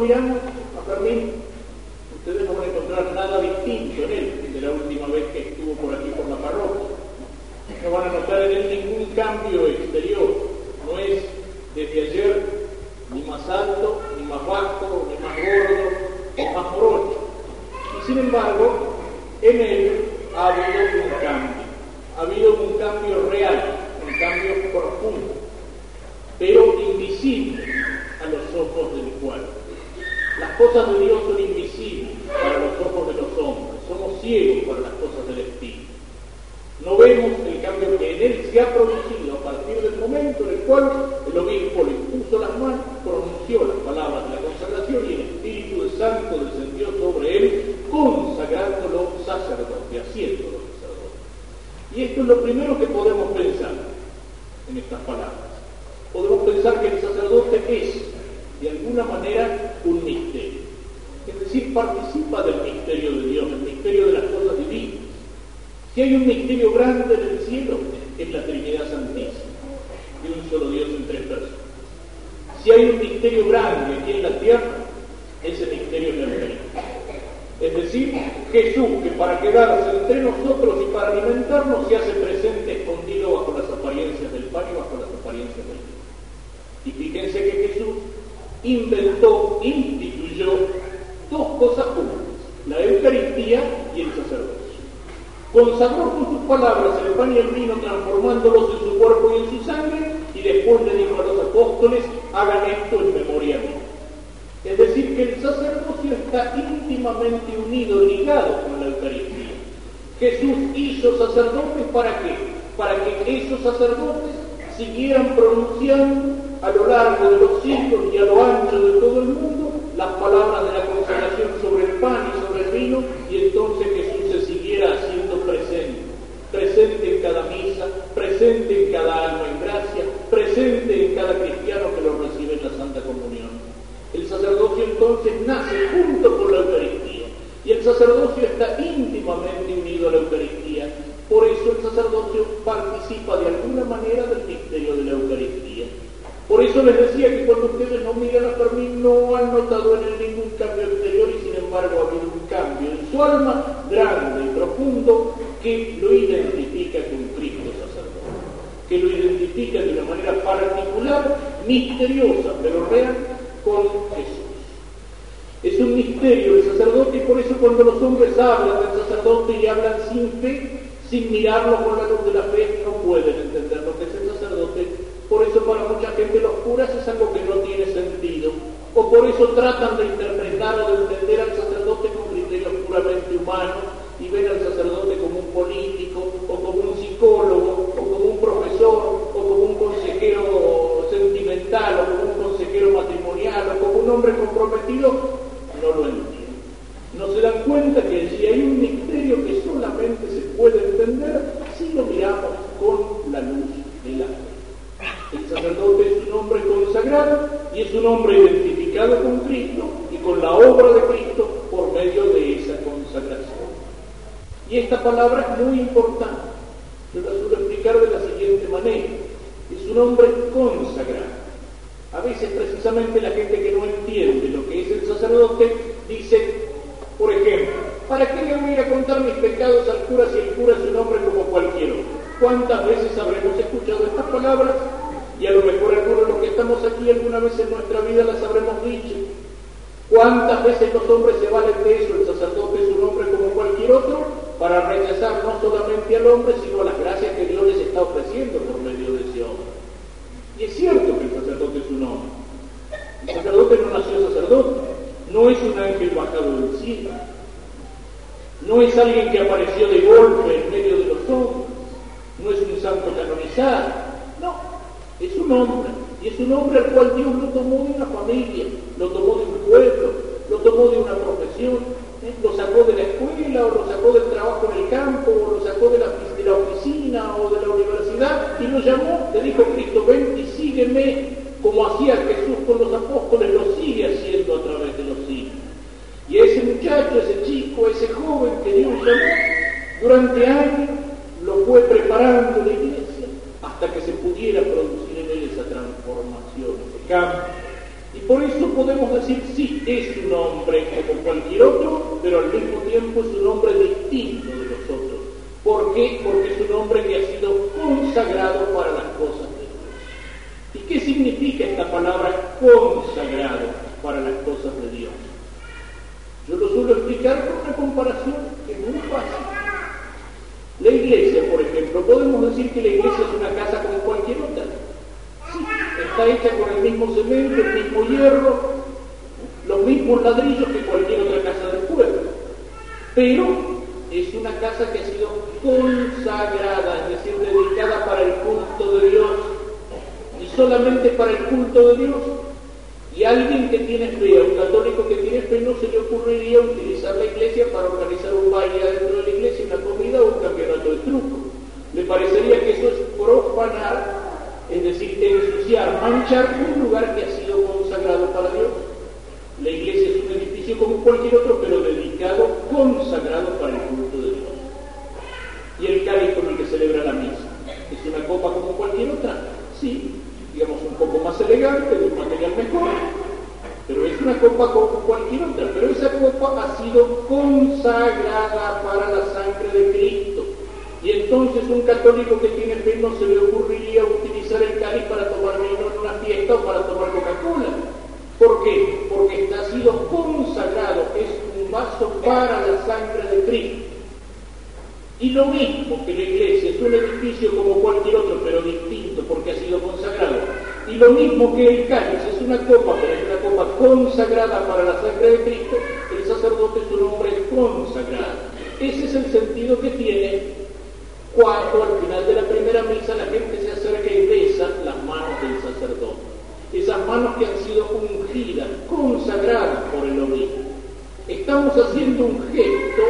nosotros lo miramos a Fermín, ustedes no van a encontrar nada distinto en él de la última vez que estuvo por aquí por la parroquia. No van a notar en él ningún cambio exterior. No es desde ayer ni más alto, ni más bajo, ni más gordo, ni más morocho. Y sin embargo, en él ha habido un cambio. Ha habido un cambio real, un cambio profundo, pero invisible a los ojos del cual. Las cosas de Dios son invisibles para los ojos de los hombres. Somos ciegos para las cosas del Espíritu. No vemos el cambio que en él se ha producido a partir del momento en el cual el obispo le puso las manos, pronunció las palabras de la consagración y el Espíritu Santo descendió sobre él, consagrándolo sacerdote, haciéndolo sacerdote. Y esto es lo primero que podemos pensar en estas palabras. Podemos pensar que el sacerdote es, de alguna manera, un misterio. Es decir, participa del misterio de Dios, del misterio de las cosas divinas. Si hay un misterio grande en el cielo, es la Trinidad Santísima, de un solo Dios en tres personas. Si hay un misterio grande aquí en la tierra, ese misterio es la Eucaristía. Es decir, Jesús, que para quedarse entre nosotros y para alimentarnos, se hace presente escondido bajo las apariencias del pan y bajo las apariencias del vino. Y fíjense que Jesús inventó, instituyó dos cosas juntas, la Eucaristía y el sacerdocio. Consagró con sus palabras el pan y el vino, transformándolos en su cuerpo y en su sangre, y después le dijo a los apóstoles, hagan esto en memoria mía. Es decir, que el sacerdocio está íntimamente unido, ligado con la Eucaristía. Jesús hizo sacerdotes para qué? Para que esos sacerdotes siguieran pronunciando a lo largo de los siglos y a lo ancho de todo el mundo las palabras de la consagración sobre el pan y sobre el vino, y entonces Jesús se siguiera haciendo presente, presente en cada misa, presente en cada alma en gracia, presente en cada cristiano que lo recibe en la Santa Comunión. El sacerdocio entonces nace junto con la Eucaristía, y el sacerdocio está íntimamente unido a la Eucaristía. Por eso el sacerdocio participa de alguna manera del misterio de la Eucaristía. Por eso les decía que cuando ustedes no miran a Fermín no han notado en él ningún cambio exterior y sin embargo ha habido un cambio en su alma grande y profundo que lo identifica con Cristo sacerdote, que lo identifica de una manera particular, misteriosa, pero real, con Jesús. Es un misterio el sacerdote y por eso cuando los hombres hablan del sacerdote y hablan sin fe, sin mirarlo con la luz de la fe, no pueden entender lo que es el sacerdote por eso para mucha gente los curas es algo que no tiene sentido. O por eso tratan de interpretar o de entender al sacerdote con criterios puramente humanos y ven al sacerdote como un político o como un psicólogo consejero sentimental o como un consejero matrimonial o como un hombre comprometido. No lo entienden. No se dan cuenta que allí hay un misterio que solamente se puede entender si lo miramos con la luz de la. El sacerdote es un hombre consagrado y es un hombre identificado con Cristo y con la obra de Cristo por medio de esa consagración. Y esta palabra es muy importante. Yo la suelo explicar de la siguiente manera. Es un hombre consagrado. A veces precisamente la gente que no entiende lo que es el sacerdote dice, por ejemplo, ¿para qué le voy a contar mis pecados al cura si el cura es un hombre como cualquier otro? ¿Cuántas veces habremos escuchado estas palabras y a lo mejor algunos de los que estamos aquí alguna vez en nuestra vida las habremos dicho. ¿Cuántas veces los hombres se valen de eso? El sacerdote es un hombre como cualquier otro para rechazar no solamente al hombre, sino a las gracias que Dios les está ofreciendo por medio de ese hombre. Es cierto que el sacerdote es un hombre. El sacerdote no nació sacerdote, no es un ángel bajado del cielo, no es alguien que apareció de golpe en medio de los hombres, no es un santo canonizado, no, es un hombre, y es un hombre al cual Dios lo tomó de una familia, lo tomó de un pueblo, lo tomó de una profesión, lo sacó de la escuela, o lo sacó del trabajo en el campo, o lo sacó de la, de la oficina o de la universidad, y lo llamó, le dijo Cristo, ven y sígueme, como hacía Jesús con los apóstoles, lo sigue haciendo a través de los siglos. Y es ese muchacho, ese chico, ese joven que Dios llamó, durante años lo fue preparando la iglesia hasta que se pudiera producir en él esa transformación, ese cambio. Y por eso podemos decir, sí, es un hombre como cualquier otro, tiempo es un hombre distinto de los otros. ¿Por qué? Porque es un hombre que ha sido consagrado para las cosas de Dios. ¿Y qué significa esta palabra consagrado para las cosas de Dios? Yo lo suelo explicar con una comparación que es muy fácil. La iglesia, por ejemplo, podemos decir que la iglesia es una casa como cualquier otra. Sí, está hecha con el mismo cemento, el mismo hierro, los mismos ladrillos que cualquier otra casa del pueblo. Pero es una casa que ha sido consagrada, es decir, dedicada para el culto de Dios. Y solamente para el culto Dios y alguien que tiene fe, a un católico que tiene fe, no se le ocurriría utilizar la iglesia para organizar un baile dentro de la iglesia, una comida o un campeonato de truco. Le parecería que eso es profanar, es decir, ensuciar, manchar un lugar que ha sido consagrado para Dios. La iglesia es un edificio como cualquier otro, pero dedicado, consagrado para el culto de Dios. Y el cáliz con el que celebra la misa, ¿es una copa como cualquier otra? Sí, digamos, un poco más elegante, de un material mejor, pero es una copa como cualquier otra. Pero esa copa ha sido consagrada para la sangre de Cristo. Y entonces un católico que tiene fe no se le ocurriría utilizar el cáliz para tomar vino en una fiesta o para tomar Coca-Cola. ¿Por qué? Porque está sido consagrado, es un vaso para la sangre de Cristo. Y lo mismo que la iglesia es un edificio como cualquier otro, pero distinto porque ha sido consagrado. Y lo mismo que el cáliz es una copa, pero es una copa consagrada para la sangre de Cristo, el sacerdote es un hombre consagrado. Ese es el sentido que tiene cuando al final de la primera misa la gente se acerca y besa las manos del sacerdote. Esas manos que han sido ungidas, consagradas por el obispo. Estamos haciendo un gesto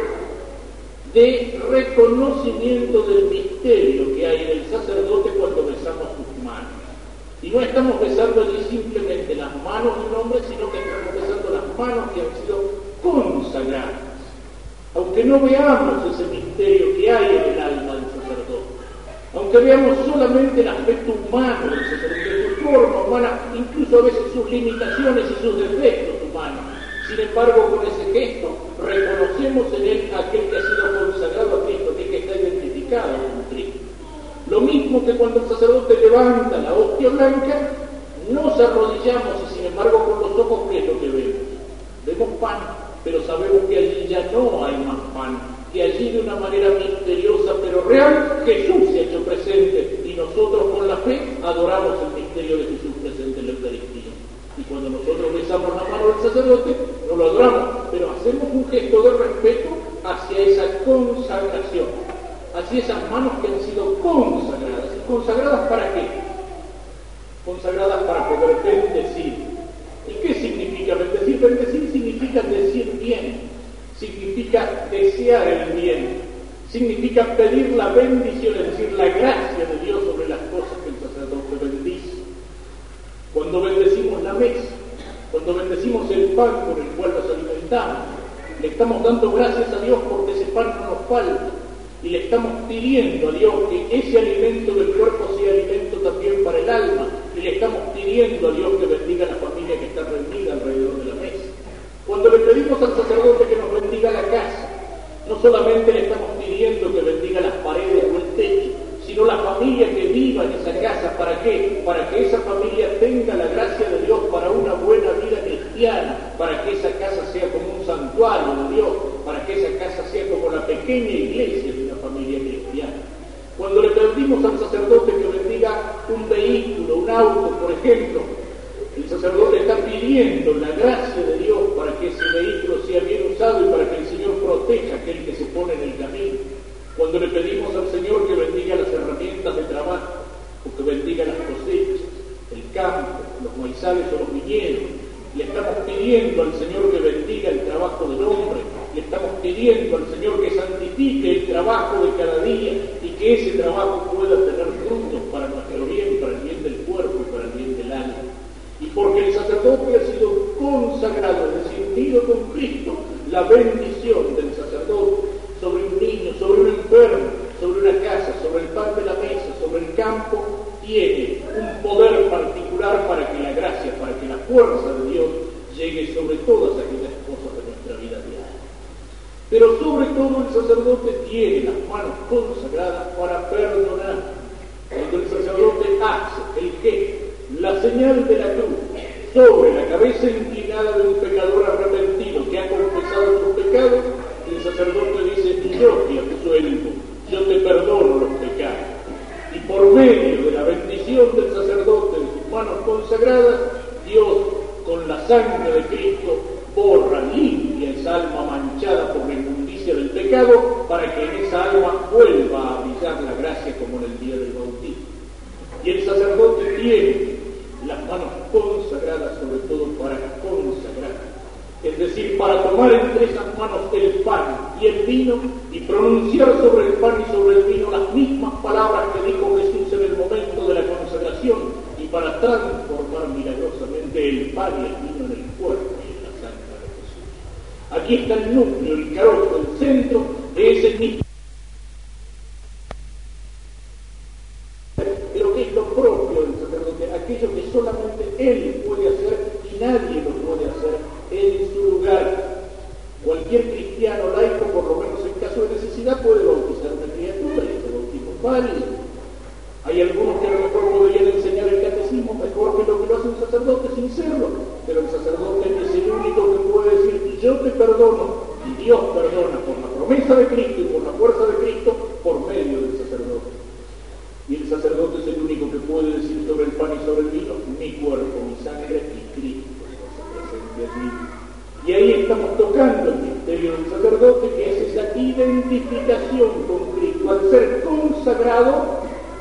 de reconocimiento del misterio que hay en el sacerdote cuando besamos sus manos. Y no estamos besando allí simplemente las manos de un hombre, sino que estamos besando las manos que han sido consagradas. Aunque no veamos ese misterio que hay en el alma del sacerdote, aunque veamos solamente el aspecto humano del sacerdote, su forma humana, incluso a veces sus limitaciones y sus defectos humanos, sin embargo, con ese gesto reconocemos en él aquel que ha sido consagrado a Cristo, aquel que está identificado con Cristo. Lo mismo que cuando el sacerdote levanta la hostia blanca, nos arrodillamos y sin embargo con los ojos, ¿qué es lo que vemos? Vemos pan, pero sabemos que allí ya no hay más pan, que allí de una manera misteriosa pero real Jesús se ha hecho presente y nosotros con la fe adoramos el misterio de Jesús presente en la Eucaristía. Y cuando nosotros besamos la mano del sacerdote, no lo adoramos, pero hacemos un gesto de respeto hacia esa consagración, hacia esas manos que han sido consagradas. ¿Consagradas para qué? Consagradas para poder bendecir. ¿Y qué significa bendecir? Bendecir significa decir bien, significa desear el bien, significa pedir la bendición, es decir, la gracia de Dios sobre las cosas que el sacerdote bendice. Cuando bendecimos la mesa, cuando bendecimos el pan con el cual nos alimentamos, le estamos dando gracias a Dios porque ese pan no nos falta y le estamos pidiendo a Dios que ese alimento del cuerpo sea alimento también para el alma y le estamos pidiendo a Dios que bendiga a la familia que está reunida alrededor de la mesa. Cuando le pedimos al sacerdote que nos bendiga la casa, no solamente le estamos pidiendo que bendiga las paredes o el techo, sino la familia que viva en esa casa. ¿Para qué? Para que esa familia tenga la gracia de Dios para una buena vida cristiana, para que esa casa sea como un santuario de Dios, para que esa casa sea como la pequeña iglesia Cuando le pedimos al sacerdote que bendiga un vehículo, un auto, por ejemplo, el sacerdote está pidiendo la gracia de Dios para que ese vehículo sea bien usado y para que el Señor proteja a aquel que se pone en el camino. Cuando le pedimos al Señor que bendiga las herramientas de trabajo, o que bendiga las cosechas, el campo, los maizales o los viñedos, le estamos pidiendo al Señor que bendiga el trabajo del hombre, le estamos pidiendo al Señor que santifique el trabajo de cada día y que ese trabajo pueda tener frutos para nuestro bien, para el bien del cuerpo y para el bien del alma. Y porque el sacerdote ha sido consagrado, es con Cristo, la bendición del sacerdote sobre un niño, sobre un enfermo, sobre una casa, sobre el pan de la mesa, sobre el campo, tiene un poder particular para que la gracia, para que la fuerza de Dios llegue sobre todas aquellas cosas de nuestra vida diaria. Pero sobre todo el sacerdote tiene las manos consagradas para perdonar. Cuando el sacerdote hace el que, la señal de la cruz, sobre la cabeza inclinada de un pecador arrepentido que ha confesado su pecado, el sacerdote dice, yo te absuelvo, yo te perdono los pecados. Y por medio de la bendición del sacerdote en sus manos consagradas, Dios con la sangre de Cristo borra, limpia esa alma manchada por la del pecado para que en esa alma vuelva a brillar la gracia como en el día del bautismo. Y el sacerdote tiene las manos consagradas sobre todo para consagrar. Es decir, para tomar entre esas manos el pan y el vino y pronunciar sobre el pan y sobre el vino las mismas palabras que dijo Jesús en el momento de la consagración y para transformar milagrosamente el pan y el vino en el cuerpo y en la sangre de. Aquí está el núcleo, el carozo, el centro de ese mismo pero que es lo propio del sacerdote, aquello que solamente él puede hacer y nadie lo puede hacer en su lugar. Cualquier cristiano laico, por lo menos en caso de necesidad, puede bautizar una criatura y ese bautismo es válido. Hay algunos que a lo mejor podrían enseñar el catecismo mejor que lo que lo hace un sacerdote sin serlo, pero el sacerdote es el único que puede decir, yo te perdono, y Dios perdona por la promesa de Cristo y por la fuerza de Cristo por medio del sacerdote. Y el sacerdote es el único que puede decir sobre el pan y sobre el vino, mi cuerpo, mi sangre y Cristo Y ahí estamos tocando el misterio del sacerdote, que es esa identificación con Cristo. Al ser consagrado,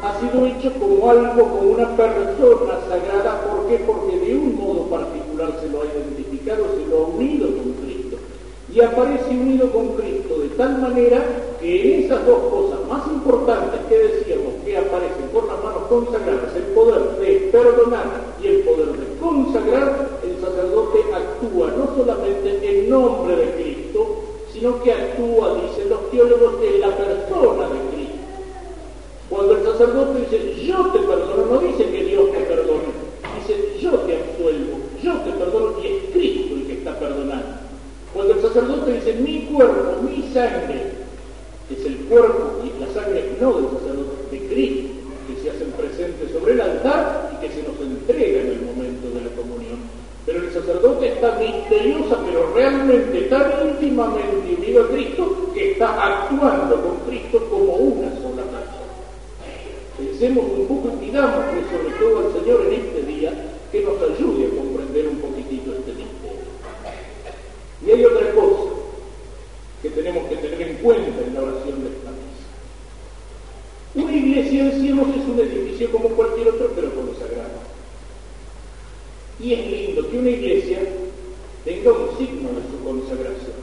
ha sido hecho como algo, como una persona sagrada. ¿Por qué? Porque de un modo particular se lo ha identificado, se lo ha unido con Cristo. Y aparece unido con Cristo de tal manera que esas dos cosas más importantes que decíamos que aparecen por las manos consagradas, el poder de perdonar y el poder de consagrar, el sacerdote actúa no solamente en nombre de Cristo, sino que actúa, dicen los teólogos, en la persona de Cristo. Cuando el sacerdote dice, yo te perdono, no dice que Dios te perdone, dice, yo te absuelvo, yo te perdono y es Cristo el que está perdonando. Cuando el sacerdote dice, mi cuerpo, mi sangre, es el cuerpo y la sangre no del sacerdote, de Cristo, que se hacen presentes sobre el altar y que se nos entrega en el momento de la comunión. Pero el sacerdote está misteriosa, pero realmente tan íntimamente unido a Cristo, que está actuando con Cristo como una sola persona. Pensemos un poco y pidámosle sobre todo al Señor en este día que nos ayude a comprender un poquitito este misterio. Y hay otra cosa que tenemos que tener en cuenta en la oración de esta misa. Una iglesia, decíamos, es un edificio como cualquier otro, pero consagrado. Y es lindo que una iglesia de su consagración.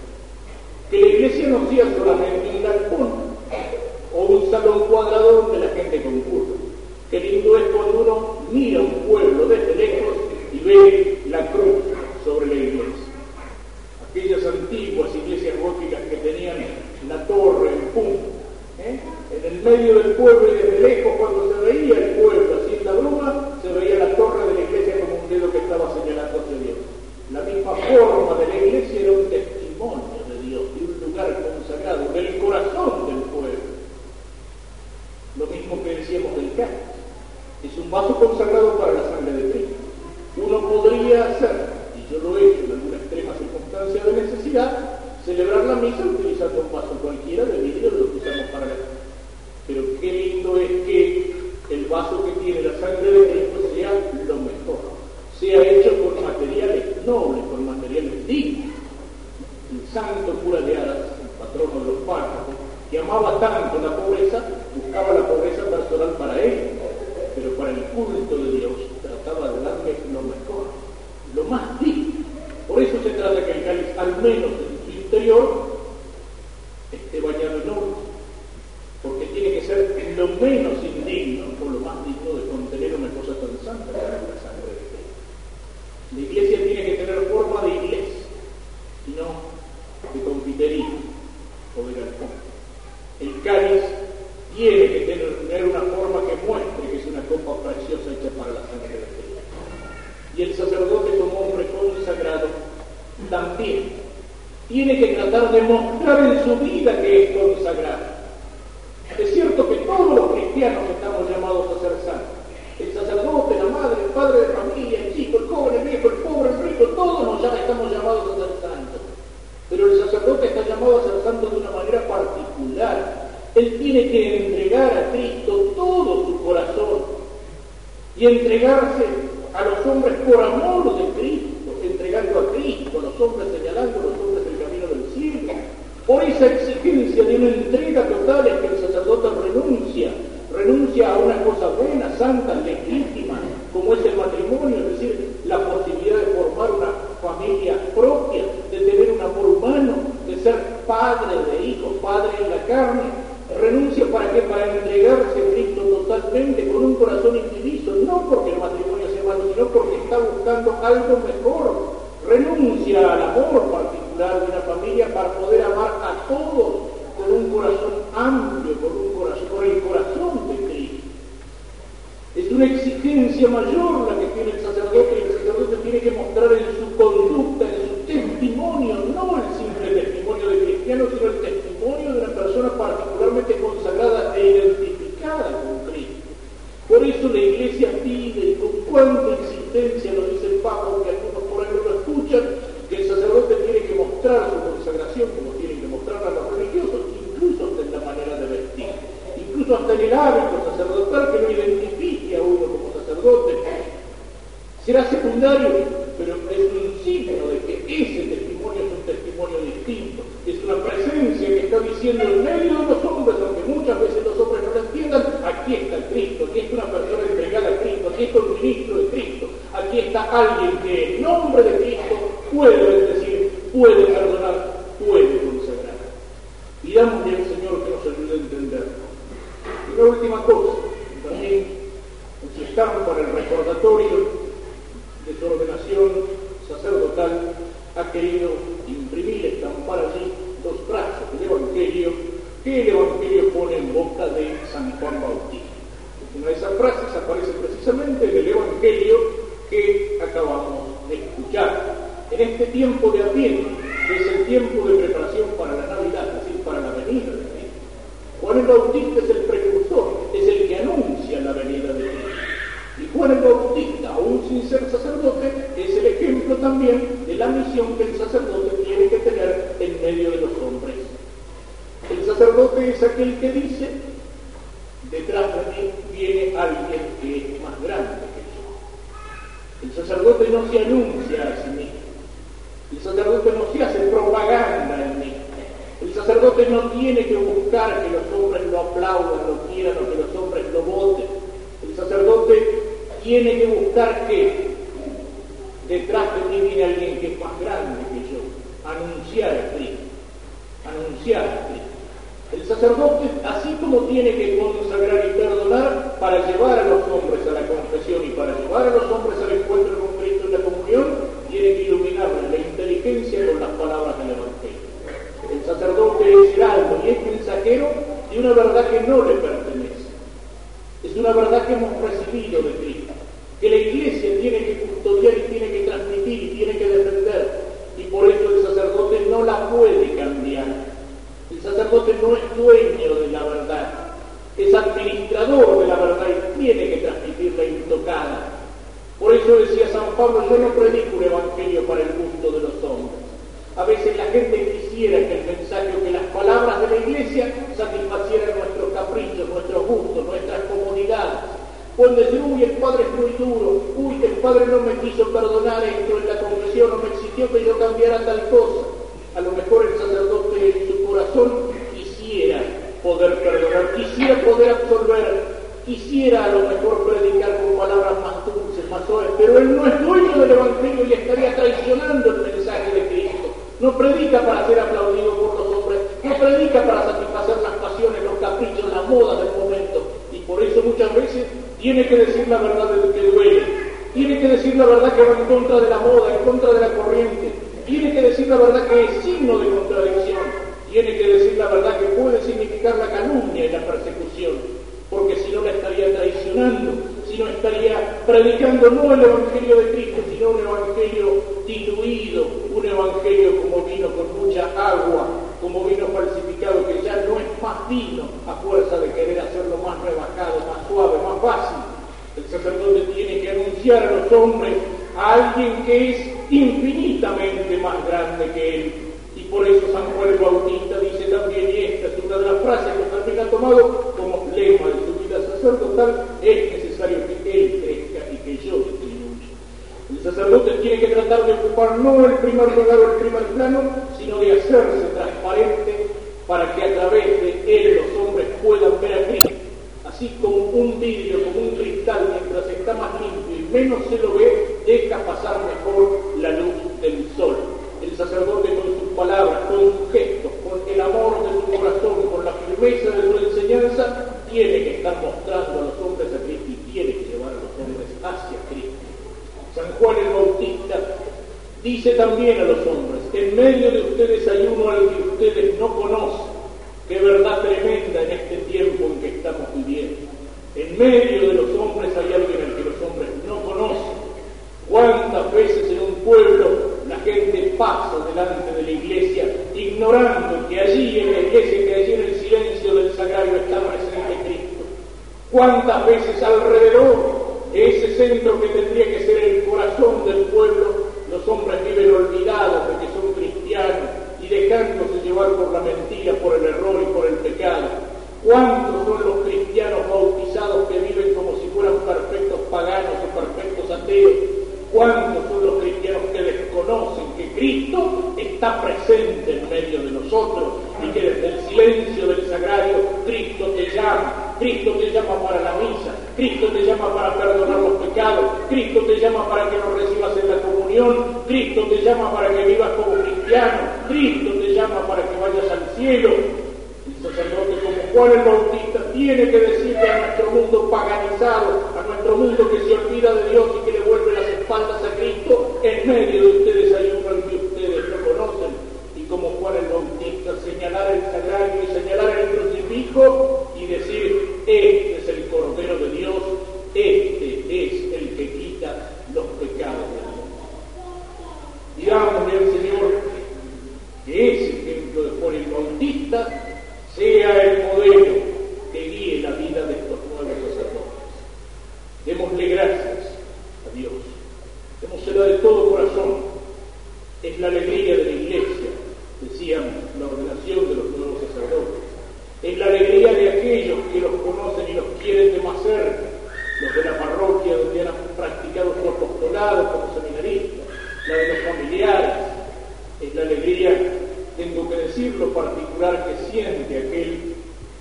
Que la iglesia no sea solamente un galpón o un salón cuadrado donde la gente concurre. Qué lindo es cuando uno mira un pueblo desde lejos y ve la cruz sobre la iglesia aquellas antiguas iglesias góticas que tenían la torre en punto, ¿eh? en el medio del pueblo y desde lejos cuando se veía el pueblo así en la bruma, se veía la torre de la iglesia como un dedo que estaba señalando hacia Dios. La misma forma de la iglesia era un testimonio de Dios, de un lugar consagrado, del corazón del pueblo. Lo mismo que decíamos del cáliz. Es un vaso consagrado para la sangre de Cristo. Uno podría hacer yo lo he hecho en alguna extrema circunstancia de necesidad, celebrar la misa utilizando un vaso cualquiera de vidrio lo que usamos para la Pero qué lindo es que el vaso que y el sacerdote como un recono sagrado, también tiene que tratar de mostrar en su vida que es consagrado. Padre de hijos, padre en la carne, renuncia para qué? Para entregarse a Cristo totalmente con un corazón indiviso, no porque el matrimonio sea malo, sino porque está buscando algo mejor. Renuncia al amor particular de una familia para poder amar a todos con un corazón amplio, con un corazón, con el corazón de Cristo. Es una exigencia mayor la que tiene el sacerdote y el sacerdote tiene que mostrar en su conducta, el hábito sacerdotal que lo identifique a uno como sacerdote. Será secundario, pero es un signo de que ese testimonio es un testimonio distinto. Es una presencia que está diciendo en medio de los hombres, aunque muchas veces los hombres no lo entiendan, aquí está Cristo, aquí está una persona entregada a Cristo, aquí está un ministro de Cristo, aquí está alguien que en nombre de Cristo puede decir, puede perdonar, puede consagrar. Pidámosle al Señor que nos ayude a entender. Y una última cosa, también estamos para el recordatorio de su ordenación sacerdotal ha querido imprimir, estampar allí dos frases del Evangelio que el Evangelio pone en boca de San Juan Bautista. Una de esas frases aparece precisamente en el Evangelio que acabamos de escuchar. En este tiempo de Adviento, que es el tiempo de preparación para la Navidad, es decir, para la venida de Cristo. Juan el Bautista es el precursor, es el que anuncia la venida de Cristo. Y Juan el Bautista, aún sin ser sacerdote, es el ejemplo también de la misión que el sacerdote tiene que tener en medio de los hombres. El sacerdote es aquel que dice, detrás de mí viene alguien que es más grande. El sacerdote no se anuncia a sí mismo. El sacerdote no se hace propaganda en mí. El sacerdote no tiene que buscar que los hombres lo aplaudan, lo quieran o que los hombres lo voten. El sacerdote tiene que buscar que detrás de mí viene alguien que es más grande que yo, anunciar a Cristo, anunciar a Cristo. El sacerdote, así como tiene que consagrar y perdonar para llevar a los hombres a la confesión y para llevar a los hombres al encuentro con Cristo en la comunión, tiene que iluminarles la inteligencia con las palabras del Evangelio. El sacerdote es algo y es mensajero de una verdad que no le pertenece. Es una verdad que hemos recibido de Cristo que la iglesia tiene que custodiar y tiene que transmitir y tiene que defender. Y por eso el sacerdote no la puede. El no es dueño de la verdad, es administrador de la verdad y tiene que transmitirla intocada. Por eso decía San Pablo, yo no predico un evangelio para el gusto de los hombres. A veces la gente quisiera que el mensaje que las palabras de la iglesia satisfacieran nuestros caprichos, nuestros gustos, nuestras comodidades Pueden decir, uy, el padre es muy duro, uy, el padre no me quiso perdonar esto en la confesión, no me exigió que yo cambiara tal cosa. A lo mejor el quisiera poder absolver, quisiera a lo mejor predicar con palabras más dulces, más suaves, pero él no es dueño del Evangelio y estaría traicionando el mensaje de Cristo. No predica para ser aplaudido por los hombres, no predica para satisfacer las pasiones, los caprichos, la moda del momento. Y por eso muchas veces tiene que decir la verdad de que duele, tiene que decir la verdad que va en contra de la moda, en contra de la corriente, tiene que decir la verdad que es signo de contradicción, tiene que decir la verdad que puede significar la calumnia y la persecución, porque si no la estaría traicionando, si no estaría predicando no el Evangelio de Cristo, sino un Evangelio diluido, un Evangelio como vino con mucha agua, como vino falsificado, que ya no es más vino a fuerza de querer hacerlo más rebajado, más suave, más fácil. El sacerdote tiene que anunciar a los hombres a alguien que es infinitamente más grande que él. Y por eso San Juan el Bautista frases que también ha tomado como lema de su vida sacerdotal, es necesario que él crezca y que yo disminuya. El sacerdote tiene que tratar de ocupar no el primer lugar o el primer plano, sino de hacerse transparente para que a través de él los hombres puedan ver a Cristo así como un vidrio, como un cristal, mientras está más limpio y menos se lo ve, deja pasar mejor la luz del sol. El sacerdote con sus palabras, con sus gestos, con el amor firmeza de su enseñanza, tiene que estar mostrando a los hombres a Cristo y tiene que llevar a los hombres hacia Cristo. San Juan el Bautista dice también a los hombres, en medio de ustedes hay uno al que ustedes no conocen Qué verdad tremenda en este tiempo en que estamos viviendo. En medio de los hombres hay alguien al que los hombres no conocen. ¿Cuántas veces en un pueblo la gente pasa delante de la iglesia ignorando que allí en la iglesia, que allí en el silencio del sagrario está presente Cristo? ¿Cuántas veces alrededor de ese centro que tendría que ser el corazón del pueblo, los hombres viven olvidados de que son cristianos, y dejándose llevar por la mentira, por el error y por el pecado. ¿Cuántos son los cristianos bautizados que viven como si fueran perfectos paganos o perfectos ateos? ¿Cuántos son los cristianos que desconocen que Cristo está presente en medio de nosotros y que desde el silencio del sagrario Cristo te llama? Cristo te llama para la misa, Cristo te llama para perdonar los pecados, Cristo te llama para que nos recibas en la comunión, Cristo te llama para que vivas como cristiano, Cristo te llama para que vayas al cielo. El sacerdote como Juan el Bautista tiene que decirle a nuestro a nuestro mundo que se olvida de Dios y que le vuelve las espaldas a Cristo, en medio de ustedes hay uno al que ustedes no conocen. Y como Juan el Bautista, señalar el sagrario y señalar el crucifijo y decir, este es el Cordero de Dios, este es el que quita los pecados del mundo. Digámosle al Señor que ese ejemplo de Juan el Bautista sea el modelo que guíe la vida de estos nuevos sacerdotes. Démosle gracias a Dios. Démosela de todo corazón. Es la alegría de la iglesia, decíamos, la ordenación de los nuevos sacerdotes. Es la alegría de aquellos que los conocen y los quieren de más cerca, los de la parroquia donde han practicado su apostolado como seminaristas, la de los familiares. Es la alegría tengo que decir lo particular que siente aquel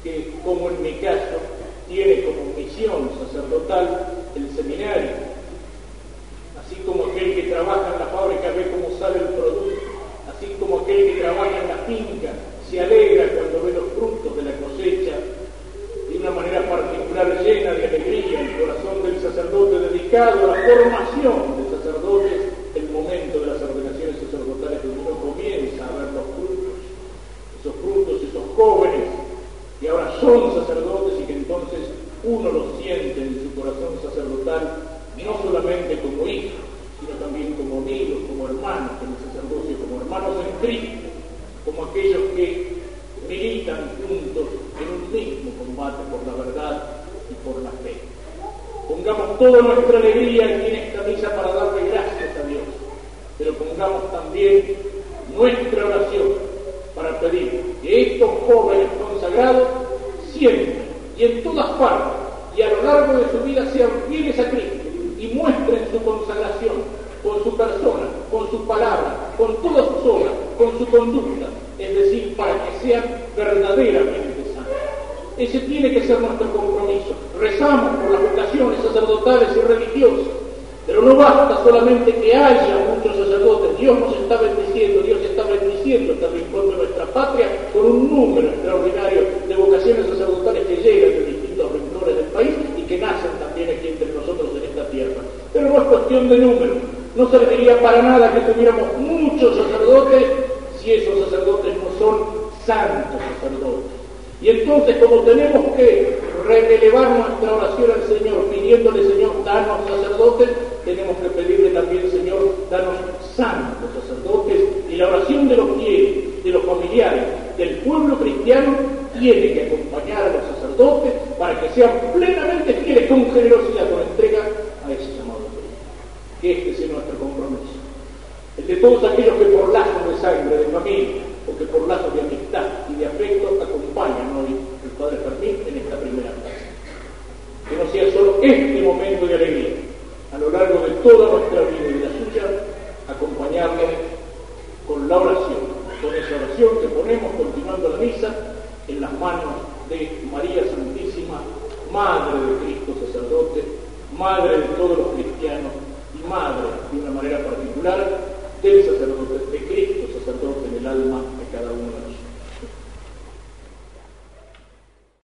que, como en mi caso, tiene como misión sacerdotal el seminario, así como aquel que trabaja en la fábrica ve cómo sale el producto, así como aquel que trabaja en la finca se alegra cuando ve los frutos de la cosecha, de una manera particular llena de alegría el corazón del sacerdote dedicado a la formación de sacerdotes, el momento de las ordenaciones sacerdotales donde uno comienza a ver los frutos, esos frutos, esos jóvenes que ahora son sacerdotes y que entonces uno los siente en su corazón sacerdotal, no solamente como hijos, sino también como amigos, como hermanos en el sacerdocio, como hermanos en Cristo, como aquellos que militan juntos en un mismo combate por la verdad y por la fe. Pongamos toda nuestra alegría aquí en esta misa para darle gracias a Dios, pero pongamos también nuestra oración para pedir que estos jóvenes consagrados siempre y en todas partes y a lo largo de su vida sean fieles a Cristo y muestren su con su persona, con sus palabras, con todas sus obras, con su conducta, es decir, para que sean verdaderamente santos. Ese tiene que ser nuestro compromiso. Rezamos por las vocaciones sacerdotales y religiosas, pero no basta solamente que haya muchos sacerdotes. Dios nos está bendiciendo, Dios está bendiciendo este rincón de nuestra patria con un número extraordinario de vocaciones sacerdotales de número. No serviría para nada que tuviéramos muchos sacerdotes si esos sacerdotes no son santos sacerdotes. Y entonces, como tenemos que relevar nuestra oración al Señor, pidiéndole, Señor, danos sacerdotes, tenemos que pedirle también, Señor, danos santos sacerdotes. Y la oración de los fieles, de los familiares, del pueblo cristiano, tiene que acompañar a los sacerdotes para que sean plenamente fieles, con generosidad, con entrega este sea nuestro compromiso. El de todos aquellos que por lazos de sangre, de familia,